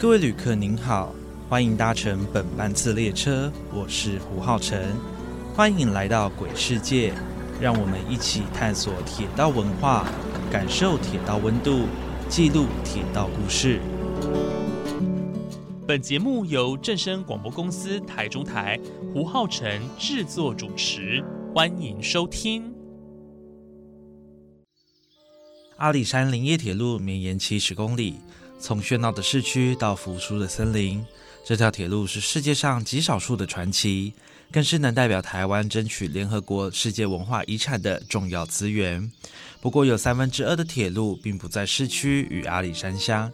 各位旅客您好，欢迎搭乘本班次列车，我是胡浩辰，欢迎来到鬼世界，让我们一起探索铁道文化，感受铁道温度，记录铁道故事。本节目由正声广播公司台中台胡浩辰制作主持，欢迎收听。阿里山林业铁路绵延七十公里。从喧闹的市区到扶疏的森林，这条铁路是世界上极少数的传奇，更是能代表台湾争取联合国世界文化遗产的重要资源。不过，有三分之二的铁路并不在市区与阿里山乡，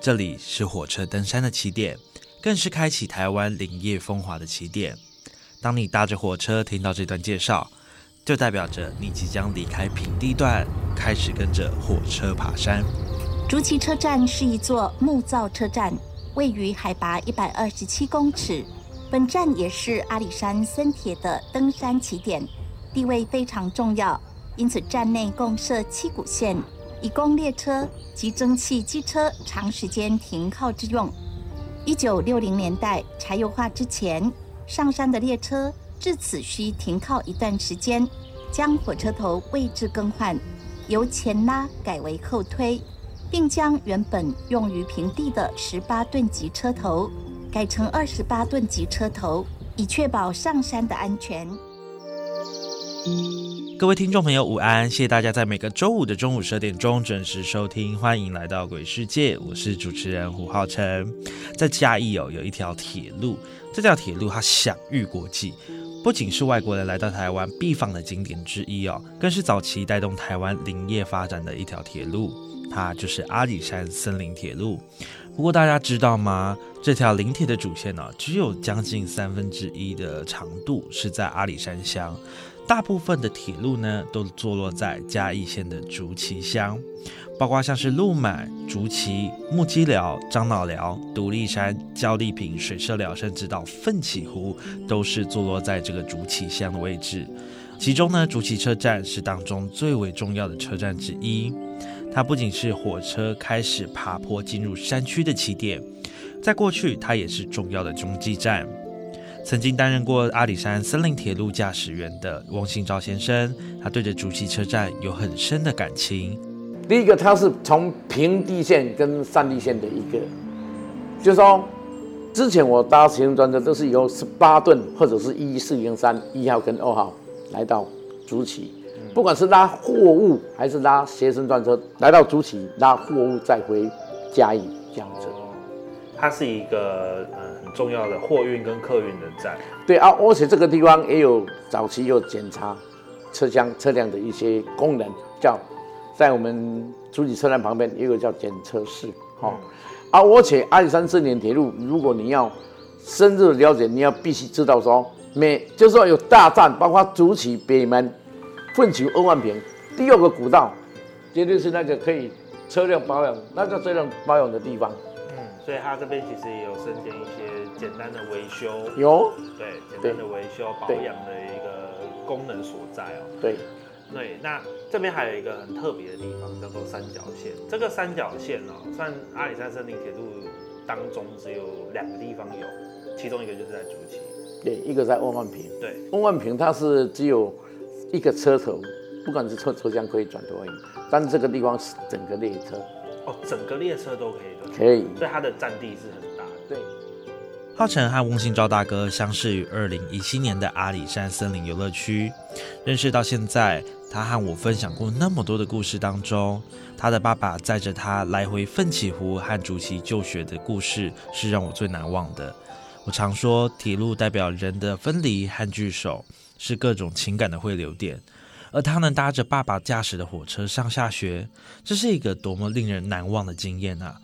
这里是火车登山的起点，更是开启台湾林业风华的起点。当你搭着火车听到这段介绍，就代表着你即将离开平地段，开始跟着火车爬山。竹崎车站是一座木造车站，位于海拔一百二十七公尺。本站也是阿里山森铁的登山起点，地位非常重要。因此，站内共设七股线，以供列车及蒸汽机车长时间停靠之用。一九六零年代柴油化之前，上山的列车至此需停靠一段时间，将火车头位置更换，由前拉改为后推。并将原本用于平地的十八吨级车头改成二十八吨级车头，以确保上山的安全。各位听众朋友，午安！谢谢大家在每个周五的中午十二点钟准时收听，欢迎来到鬼世界，我是主持人胡浩辰。在嘉义哦，有一条铁路，这条铁路它享誉国际，不仅是外国人来到台湾必访的景点之一哦，更是早期带动台湾林业发展的一条铁路。它就是阿里山森林铁路。不过大家知道吗？这条林铁的主线呢，只有将近三分之一的长度是在阿里山乡，大部分的铁路呢都坐落在嘉义县的竹崎乡，包括像是鹿满、竹崎、木屐寮、樟脑寮、独立山、焦立坪、水社寮，甚至到奋起湖，都是坐落在这个竹崎乡的位置。其中呢，竹崎车站是当中最为重要的车站之一。它不仅是火车开始爬坡进入山区的起点，在过去，它也是重要的中继站。曾经担任过阿里山森林铁路驾驶员的翁信昭先生，他对着竹崎车站有很深的感情。第一个，它是从平地线跟山地线的一个，就是说，之前我搭行程专车都是由十八吨或者是一四零三一号跟二号来到竹崎。不管是拉货物还是拉学生专车，来到竹崎拉货物再回嘉义这样子。它是一个呃很重要的货运跟客运的站。对啊，而且这个地方也有早期有检查车厢车辆的一些功能，叫在我们竹崎车站旁边也有叫检测室。好，啊，而且阿里山森林铁路，如果你要深入了解，你要必须知道说，每就是说有大站，包括竹崎北门。奋起二万平，第二个古道，绝对是那个可以车辆保养，那个车辆保养的地方。嗯，所以它这边其实也有增建一些简单的维修，有，对，简单的维修保养的一个功能所在哦。对，对，那这边还有一个很特别的地方，叫做三角线。这个三角线哦，算阿里山森林铁路当中只有两个地方有，其中一个就是在竹崎，对，一个在万万平，对，万万平它是只有。一个车头，不管是车车厢可以转多远，但是这个地方是整个列车哦，整个列车都可以的，可以，所以它的占地是很大。对，浩辰和翁信昭大哥相识于二零一七年的阿里山森林游乐区，认识到现在，他和我分享过那么多的故事当中，他的爸爸载着他来回奋起湖和竹崎就学的故事，是让我最难忘的。我常说，铁路代表人的分离和聚首。是各种情感的汇流点，而他能搭着爸爸驾驶的火车上下学，这是一个多么令人难忘的经验啊！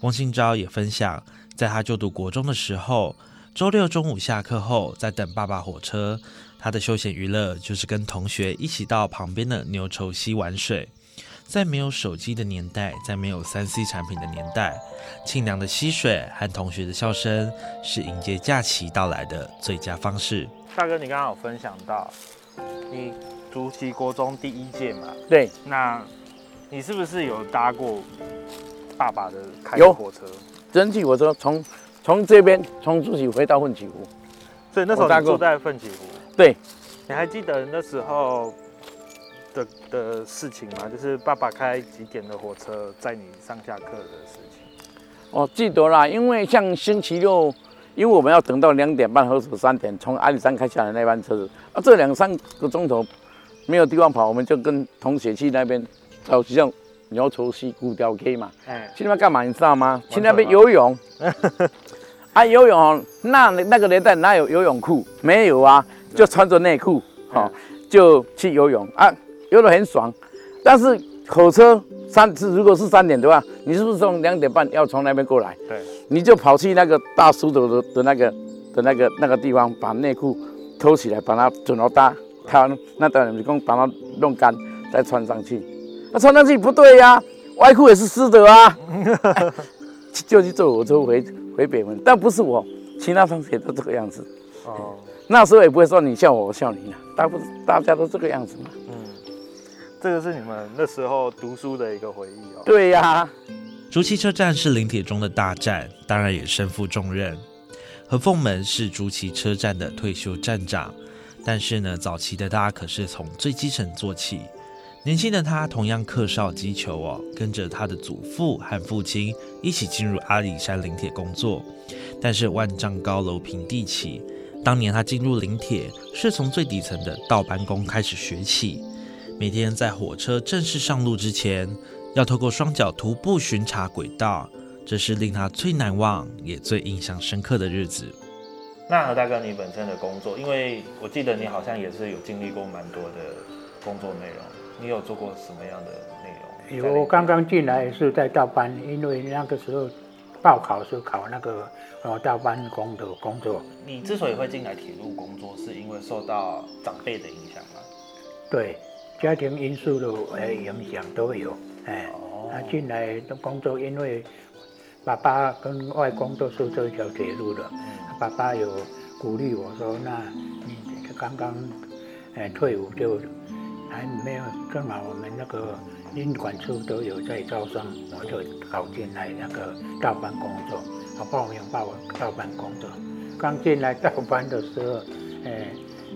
翁信昭也分享，在他就读国中的时候，周六中午下课后，在等爸爸火车，他的休闲娱乐就是跟同学一起到旁边的牛稠溪玩水。在没有手机的年代，在没有三 C 产品的年代，清凉的溪水和同学的笑声，是迎接假期到来的最佳方式。大哥，你刚刚有分享到，你读齐国中第一届嘛？对，那你是不是有搭过爸爸的开的火车？蒸汽火车从从这边从朱起回到奋起湖，所以那时候住在奋起湖。对，你还记得那时候的的事情吗？就是爸爸开几点的火车载你上下课的事情。哦，记得啦，因为像星期六，因为我们要等到两点半或者三点从阿里山开下来那班车子，啊，这两三个钟头没有地方跑，我们就跟同学去那边，到像牛稠溪古雕 K 嘛，哎，去那边干嘛？你知道吗？去那边游泳。啊，游泳哦，那那个年代哪有游泳裤？没有啊，就穿着内裤，哦，就去游泳啊，游得很爽。但是火车三次如果是三点的话，你是不是从两点半要从那边过来？对，你就跑去那个大叔的的的那个的那个那个地方，把内裤偷起来，把它准好搭，它那当然你讲把它弄干，再穿上去。那穿上去不对呀、外裤也是湿的啊。就去坐火车回回北门，但不是我，其他同学都这个样子。哦，那时候也不会说你笑我，我笑你啊，大不大家都这个样子嘛。嗯，这个是你们那时候读书的一个回忆哦。对呀、竹崎车站是林铁中的大站，当然也身负重任。何凤门是竹崎车站的退休站长，但是呢，早期的他可是从最基层做起。年轻的他同样客少击球哦，跟着他的祖父和父亲一起进入阿里山林铁工作。但是万丈高楼平地起，当年他进入林铁是从最底层的倒班工开始学起，每天在火车正式上路之前，要透过双脚徒步巡查轨道，这是令他最难忘也最印象深刻的日子。那何大哥，你本身的工作，因为我记得你好像也是有经历过蛮多的工作内容，你有做过什么样的内容？有，我刚刚进来是在倒班，因为那个时候报考是考那个呃倒班工的工作，你之所以会进来铁路工作，是因为受到长辈的影响吗？对家庭因素的呃影响都有，哎，哦。他进来的工作，因为爸爸跟外公都是这条铁路的，嗯。爸爸有鼓励我说，那你刚刚诶退伍就还没有，正好我们那个宾馆处都有在招生，我就考进来那个照班工作，我报名报照班工作。刚进来照班的时候，呃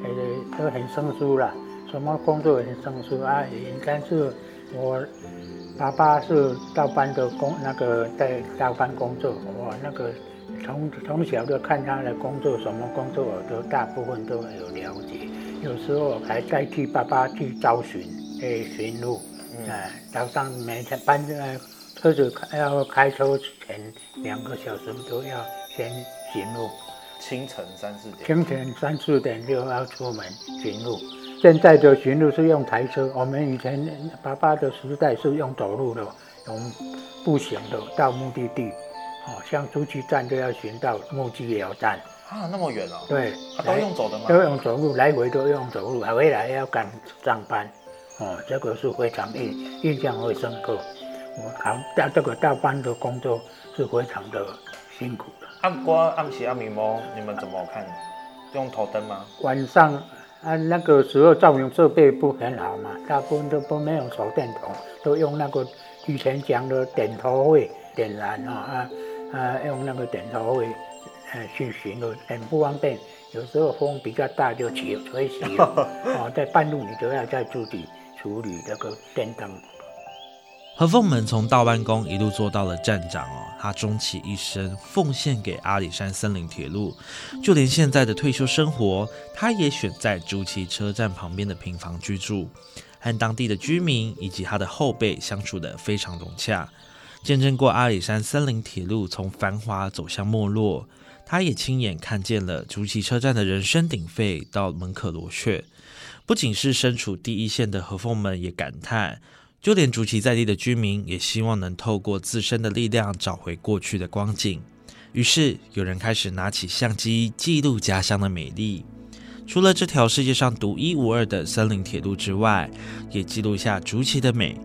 呃都很生疏啦，什么工作很生疏啊，但是我爸爸是倒班的工，那个在倒班工作，我那个从从小就看他的工作，什么工作我都大部分都有了解，有时候还代替爸爸去招巡，诶巡路，哎、早上每天班呃车子开要开车前两个小时都要先寻路，清晨三四点。清晨三四点就要出门巡路。现在的巡路是用台车，我们以前爸爸的时代是用走路的，用步行的到目的地。哦，像出去站都要巡到木屐寮站，啊，那么远哦？对，啊，都用走的吗？都用走路，来回都用走路，还回来要赶上班。哦，这个是非常印印象会深刻。我考到这个大班的工作是非常的辛苦的。暗光、暗时、暗明猫，你们怎么看？用头灯吗？晚上啊，那个时候照明设备不很好嘛，大部分都不没有手电筒，都用那个以前讲的点头会点燃啊啊啊，用那个点头会呃去巡逻，很不方便。有时候风比较大就起吹熄了，哦，在半路你就要在自己处理这个电灯。何凤门从道班工一路做到了站长哦，他终其一生奉献给阿里山森林铁路，就连现在的退休生活，他也选在竹崎车站旁边的平房居住，和当地的居民以及他的后辈相处得非常融洽，见证过阿里山森林铁路从繁华走向没落，他也亲眼看见了竹崎车站的人声鼎沸到门可罗雀。不仅是身处第一线的何凤门也感叹，就连竹崎在地的居民也希望能透过自身的力量找回过去的光景。于是，有人开始拿起相机记录家乡的美丽。除了这条世界上独一无二的森林铁路之外，也记录下竹崎的美。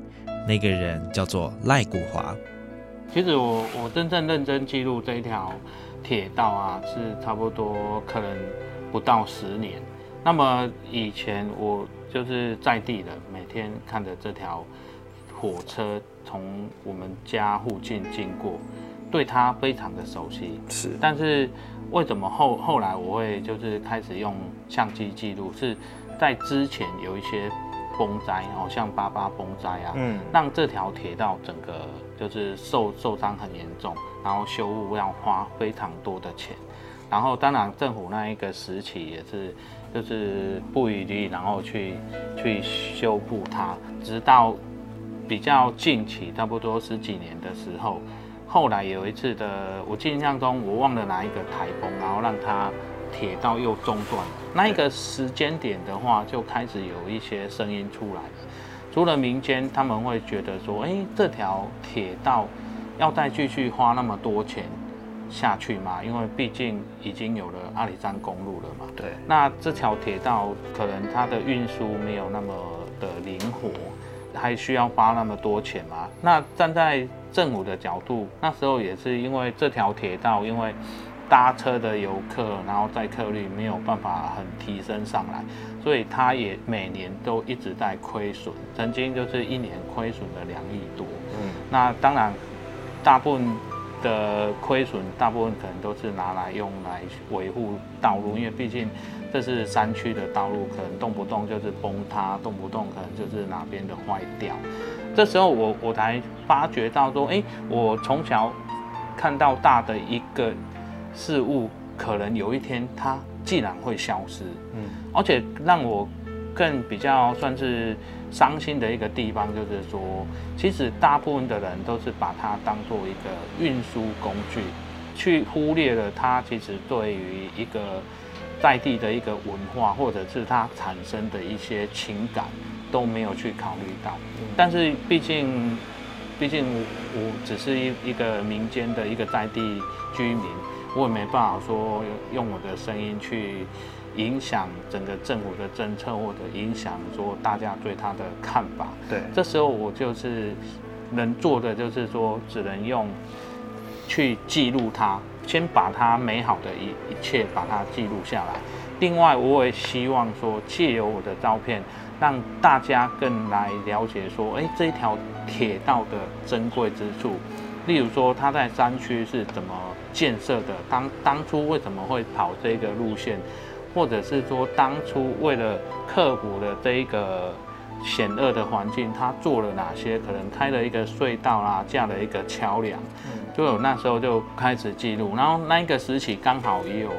那个人叫做赖国华。其实我我真正认真记录这一条铁道啊，是差不多可能不到十年。那么以前我就是在地的，每天看着这条火车从我们家附近经过。对它非常的熟悉，是，但是为什么后后来我会就是开始用相机记录？是在之前有一些风灾，哦，像八八风灾啊，嗯，让这条铁道整个就是受受伤很严重，然后修复要花非常多的钱，然后当然政府那一个时期也是就是不遗余力，然后去去修复它，直到比较近期，差不多十几年的时候。后来有一次的，我印象中我忘了哪一个台风，然后让它铁道又中断。那一个时间点的话，就开始有一些声音出来了。除了民间，他们会觉得说，哎，这条铁道要再继续花那么多钱下去吗？因为毕竟已经有了阿里山公路了嘛。对。那这条铁道可能它的运输没有那么的灵活，还需要花那么多钱吗？那站在政府的角度，那时候也是因为这条铁道，因为搭车的游客，然后载客率没有办法很提升上来，所以它也每年都一直在亏损，曾经就是一年亏损了两亿多。嗯，那当然，大部分的亏损，大部分可能都是拿来用来维护道路，因为毕竟这是山区的道路，可能动不动就是崩塌，动不动可能就是哪边的坏掉。这时候我我才发觉到说，哎，我从小看到大的一个事物，可能有一天它既然会消失，嗯，而且让我更比较算是伤心的一个地方，就是说，其实大部分的人都是把它当做一个运输工具，去忽略了它其实对于一个在地的一个文化，或者是它产生的一些情感。都没有去考虑到，但是毕竟，毕竟我只是一一个民间的一个在地居民，我也没办法说用我的声音去影响整个政府的政策，或者影响说大家对他的看法。对，这时候我就是能做的就是说，只能用去记录它，先把它美好的一一切把它记录下来。另外，我也希望说，借由我的照片。让大家更来了解说，哎，这一条铁道的珍贵之处，例如说它在山区是怎么建设的，当当初为什么会跑这个路线，或者是说当初为了克服了这一个险恶的环境，他做了哪些？可能开了一个隧道啦，架了一个桥梁，就有那时候就开始记录。然后那一个时期刚好也有，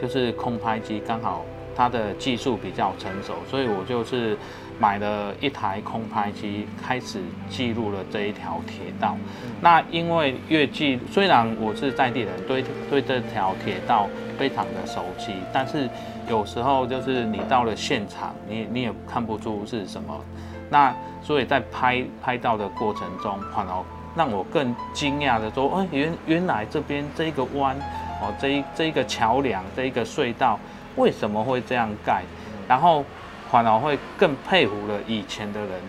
就是空拍机刚好。它的技术比较成熟，所以我就是买了一台空拍机，开始记录了这一条铁道。那因为越记，虽然我是在地人，对对这条铁道非常的熟悉，但是有时候就是你到了现场，你你也看不出是什么。那所以在拍拍到的过程中，反而让我更惊讶的说，哎，原原来这边这一个弯，哦，这一这一个桥梁，这一个隧道。为什么会这样盖？然后反而会更佩服了以前的人，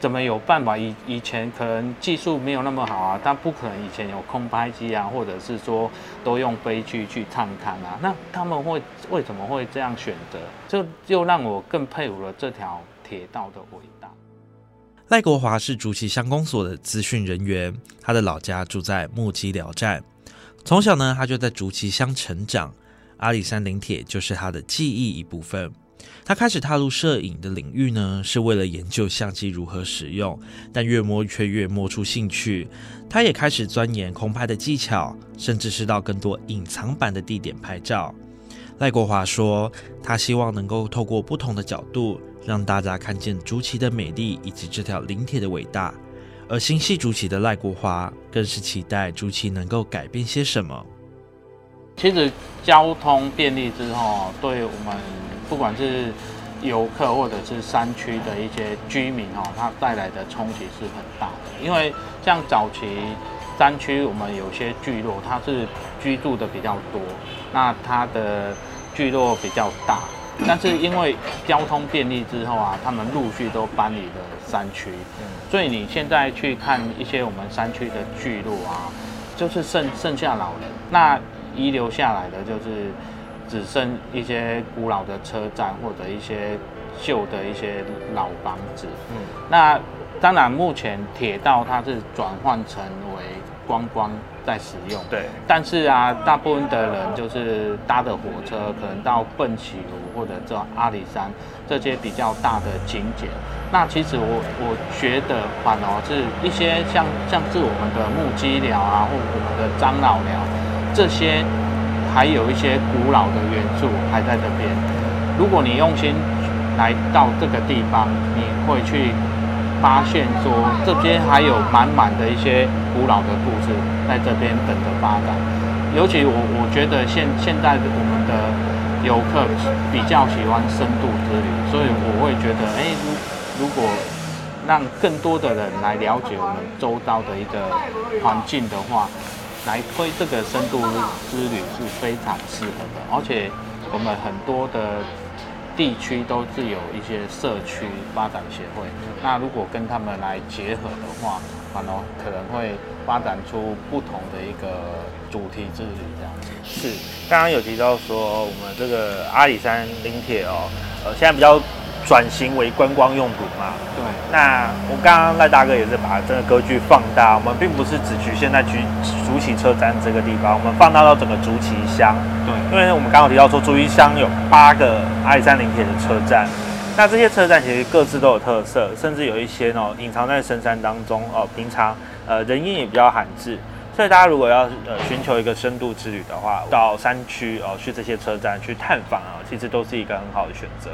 怎么有办法？以以前可能技术没有那么好啊，但不可能以前有空拍机啊，或者是说都用飞机去探勘啊。那他们会为什么会这样选择？就就让我更佩服了这条铁道的伟大。赖国华是竹崎乡公所的资讯人员，他的老家住在木屐寮站，从小呢他就在竹崎乡成长。阿里山林铁就是他的记忆一部分。他开始踏入摄影的领域呢，是为了研究相机如何使用，但越摸却越摸出兴趣。他也开始钻研空拍的技巧，甚至是到更多隐藏版的地点拍照。赖国华说，他希望能够透过不同的角度，让大家看见竹崎的美丽以及这条林铁的伟大。而心系竹崎的赖国华，更是期待竹崎能够改变些什么。其实交通便利之后，对我们不管是游客或者是山区的一些居民哦，它带来的冲击是很大的。因为像早期山区，我们有些聚落它是居住的比较多，那它的聚落比较大，但是因为交通便利之后啊，他们陆续都搬离了山区，所以你现在去看一些我们山区的聚落啊，就是剩剩下老人，那遗留下来的就是只剩一些古老的车站或者一些旧的一些老房子。嗯，那当然目前铁道它是转换成为观光在使用。对，但是啊，大部分的人就是搭的火车，可能到笨起湖或者到阿里山这些比较大的景点。那其实我我觉得，反而是一些像像是我们的木屐寮啊，或我们的樟脑寮，这些还有一些古老的元素还在这边。如果你用心来到这个地方，你会去发现说，这边还有满满的一些古老的故事在这边等着发展。尤其我我觉得现现在的我们的游客比较喜欢深度之旅，所以我会觉得，哎，如如果让更多的人来了解我们周遭的一个环境的话，来推这个深度之旅是非常适合的，而且我们很多的地区都是有一些社区发展协会，那如果跟他们来结合的话，反而可能会发展出不同的一个主题之旅这样。是，刚刚有提到说我们这个阿里山林铁哦，呃，现在比较转型为观光用途嘛。对，那我刚刚赖大哥也是把这个格局放大，我们并不是只局限在局竹崎车站这个地方，我们放大到整个竹崎乡。对，因为我们刚刚有提到说竹崎乡有八个阿里山林铁的车站，那这些车站其实各自都有特色，甚至有一些哦隐藏在深山当中哦，平常呃人烟也比较罕至。所以大家如果要呃寻求一个深度之旅的话，到山区哦去这些车站去探访啊，其实都是一个很好的选择。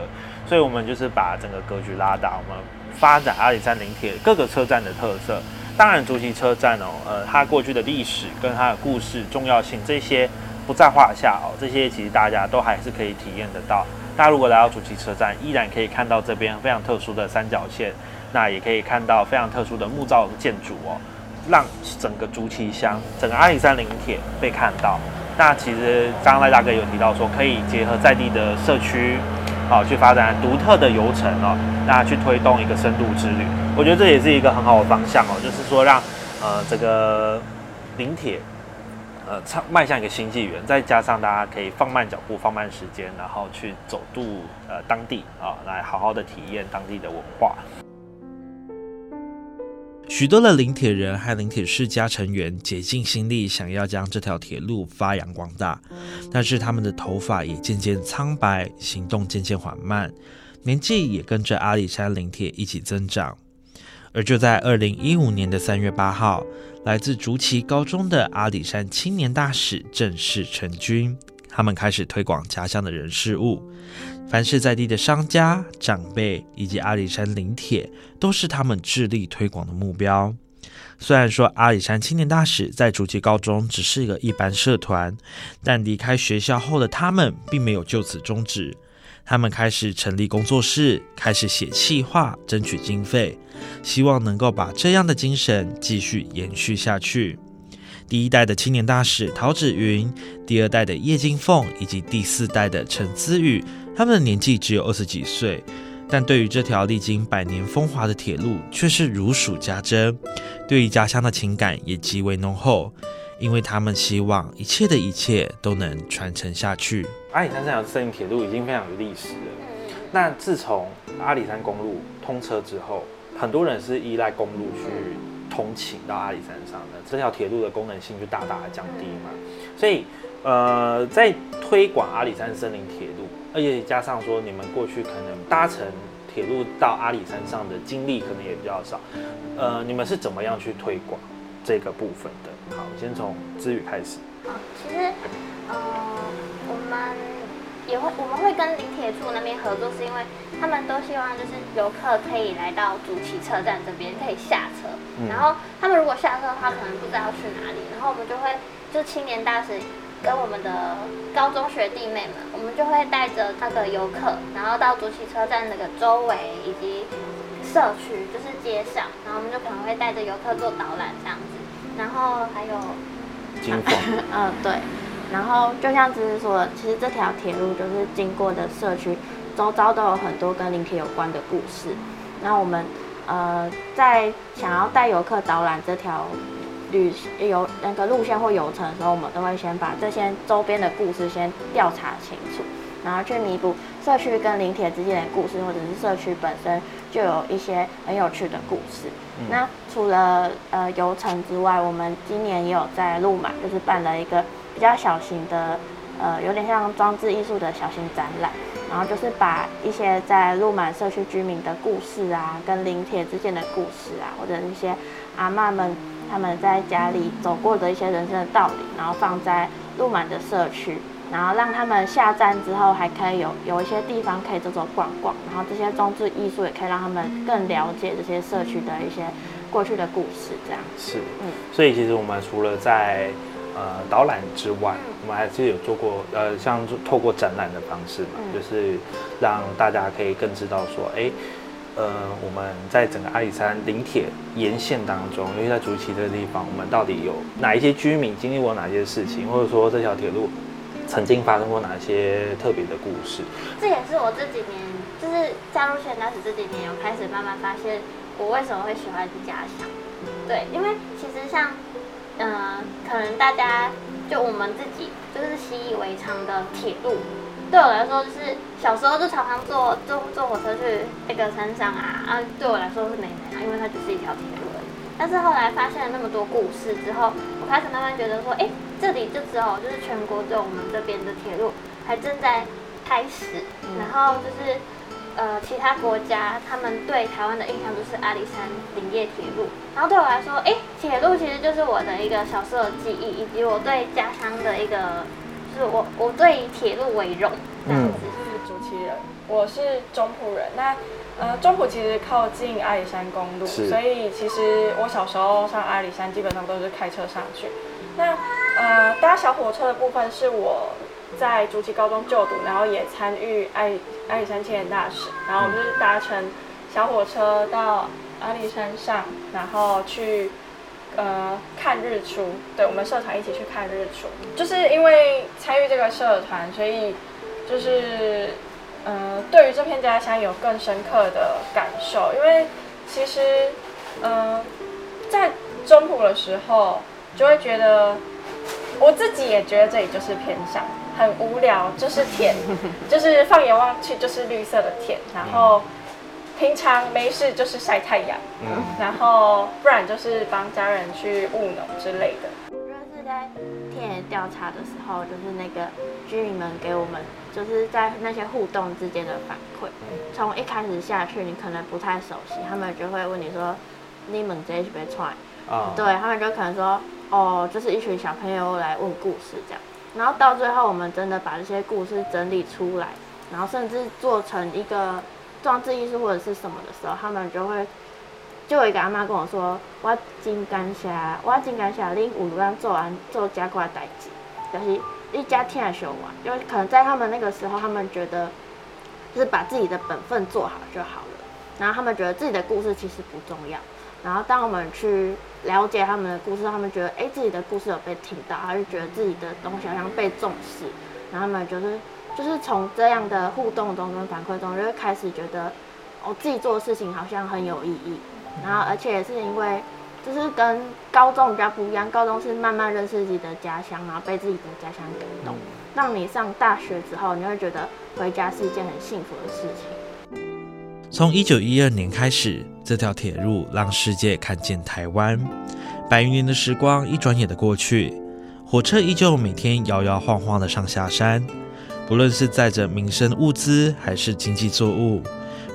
所以我们就是把整个格局拉大，我们发展阿里山林铁各个车站的特色。当然，竹崎车站哦，呃，它过去的历史跟它的故事重要性这些不在话下哦，这些其实大家都还是可以体验得到。大家如果来到竹崎车站，依然可以看到这边非常特殊的三角线，那也可以看到非常特殊的木造建筑哦。让整个竹崎乡、整个阿里山林铁被看到。那其实刚刚赖大哥有提到说，可以结合在地的社区，好去发展独特的游程哦，大家去推动一个深度之旅。我觉得这也是一个很好的方向哦，就是说让呃这个林铁呃迈向一个新纪元，再加上大家可以放慢脚步、放慢时间，然后去走渡呃当地啊，来好好的体验当地的文化。许多的林铁人和林铁世家成员竭尽心力，想要将这条铁路发扬光大，但是他们的头发也渐渐苍白，行动渐渐缓慢，年纪也跟着阿里山林铁一起增长。而就在二零一五年的三月八号，来自竹崎高中的阿里山青年大使正式成军，他们开始推广家乡的人事物。凡是在地的商家、长辈以及阿里山林铁，都是他们致力推广的目标。虽然说阿里山青年大使在竹崎高中只是一个一般社团，但离开学校后的他们并没有就此终止。他们开始成立工作室，开始写企划，争取经费，希望能够把这样的精神继续延续下去。第一代的青年大使陶子云，第二代的叶金凤，以及第四代的陈思雨。他们的年纪只有二十几岁，但对于这条历经百年风华的铁路却是如数家珍，对于家乡的情感也极为浓厚，因为他们希望一切的一切都能传承下去。阿里山这条森林铁路已经非常有历史了。那自从阿里山公路通车之后，很多人是依赖公路去通勤到阿里山上的，这条铁路的功能性就大大的降低嘛。所以，呃，在推广阿里山森林铁路。而且加上说，你们过去可能搭乘铁路到阿里山上的经历可能也比较少，呃，你们是怎么样去推广这个部分的？好，先从知宇开始。啊，其实，呃，我们也会，我们会跟林铁处那边合作，是因为他们都希望就是游客可以来到竹崎车站这边可以下车，然后他们如果下车的话，可能不知道去哪里，然后我们就会就青年大使。跟我们的高中学弟妹们，我们就会带着那个游客，然后到竹崎车站那个周围以及社区，就是街上，然后我们就可能会带着游客做导览这样子，然后还有金凤，嗯，对。然后就像芝芝说的，其实这条铁路就是经过的社区，周遭都有很多跟林铁有关的故事。那我们呃在想要带游客导览这条旅游那个路线或游程的时候，我们都会先把这些周边的故事先调查清楚，然后去弥补社区跟林铁之间的故事，或者是社区本身就有一些很有趣的故事。那除了呃游程之外，我们今年也有在路马，就是办了一个。比较小型的，呃，有点像装置艺术的小型展览，然后就是把一些在鹿满社区居民的故事啊，跟林铁之间的故事啊，或者一些阿妈们他们在家里走过的一些人生的道理，然后放在鹿满的社区，然后让他们下站之后还可以有有一些地方可以走走逛逛，然后这些装置艺术也可以让他们更了解这些社区的一些过去的故事，这样。是，嗯，所以其实我们除了在呃，导览之外，我们还是有做过，呃，像透过展览的方式嘛，就是让大家可以更知道说，哎，呃，我们在整个阿里山林铁沿线当中，尤其在竹崎这个地方，我们到底有哪一些居民经历过哪些事情，或者说这条铁路曾经发生过哪些特别的故事？这也是我这几年，就是加入现代史这几年，有开始慢慢发现我为什么会喜欢家乡。对，因为其实像。嗯，可能大家就我们自己就是习以为常的铁路，对我来说就是小时候就常常坐坐坐火车去那个山上啊啊，对我来说是美美啊，因为它只是一条铁路而已。但是后来发现了那么多故事之后，我开始慢慢觉得说，哎，这里就只有就是全国只有我们这边的铁路还正在开始，然后就是。呃，其他国家他们对台湾的印象就是阿里山林业铁路，然后对我来说，哎，铁路其实就是我的一个小时候的记忆，以及我对家乡的一个，就是我我对铁路为荣这样子。是主持人，我是中埔人。那呃，中埔其实靠近阿里山公路，所以其实我小时候上阿里山基本上都是开车上去。那呃，搭小火车的部分是我。在竹崎高中就读，然后也参与爱阿里山青年大使，然后我们就是搭乘小火车到阿里山上，然后去呃看日出。对，我们社团一起去看日出，就是因为参与这个社团，所以就是呃对于这片家乡有更深刻的感受。因为其实呃在中埔的时候，就会觉得我自己也觉得这里就是偏乡。很无聊，就是田，就是放眼望去就是绿色的田，然后平常没事就是晒太阳，然后不然就是帮家人去务农之类的。我觉得是在田野调查的时候，就是那个居民们给我们，就是在那些互动之间的反馈。从一开始下去，你可能不太熟悉，他们就会问你说：“你们这是被踹？”啊，对他们就可能说：“哦，就是一群小朋友来问故事这样。”然后到最后，我们真的把这些故事整理出来，然后甚至做成一个装置艺术或者是什么的时候，他们就会，就有一个阿妈跟我说：“我真感谢，我真感谢恁有让做完做加快代志，就是一家听的学完，因为可能在他们那个时候，他们觉得就是把自己的本分做好就好了，然后他们觉得自己的故事其实不重要。然后当我们去。了解他们的故事，他们觉得哎自己的故事有被听到，他就觉得自己的东西好像被重视，然后他们就是就是从这样的互动中跟反馈中，就会开始觉得我自己做的事情好像很有意义。然后而且也是因为就是跟高中比较不一样，高中是慢慢认识自己的家乡，然后被自己的家乡感动，让你上大学之后，你会觉得回家是一件很幸福的事情。从一九一二年开始。这条铁路让世界看见台湾。百余年的时光一转眼的过去，火车依旧每天摇摇晃晃的上下山。不论是载着民生物资还是经济作物，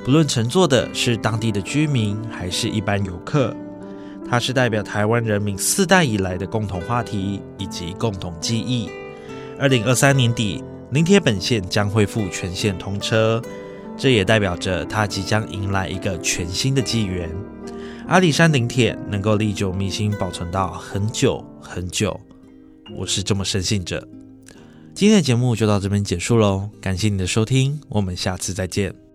不论乘坐的是当地的居民还是一般游客，它是代表台湾人民四代以来的共同话题以及共同记忆。二零二三年底，林铁本线将恢复全线通车。这也代表着它即将迎来一个全新的纪元。阿里山顶铁能够历久弥新，保存到很久很久，我是这么深信着。今天的节目就到这边结束喽，感谢你的收听，我们下次再见。